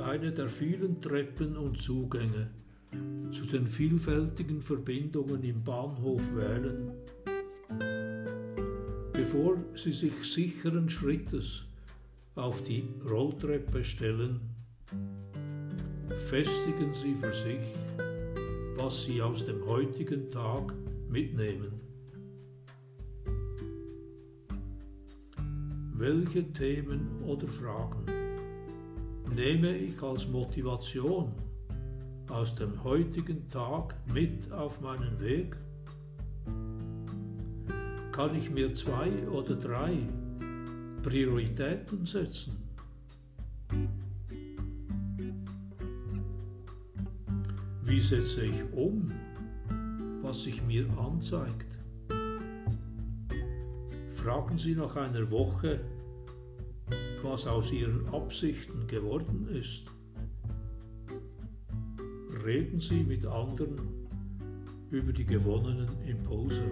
eine der vielen Treppen und Zugänge zu den vielfältigen Verbindungen im Bahnhof wählen, bevor Sie sich sicheren Schrittes auf die Rolltreppe stellen, festigen Sie für sich, was Sie aus dem heutigen Tag mitnehmen. Welche Themen oder Fragen nehme ich als Motivation aus dem heutigen Tag mit auf meinen Weg? Kann ich mir zwei oder drei Prioritäten setzen? Wie setze ich um, was sich mir anzeigt? Fragen Sie nach einer Woche, was aus Ihren Absichten geworden ist. Reden Sie mit anderen über die gewonnenen Impulse.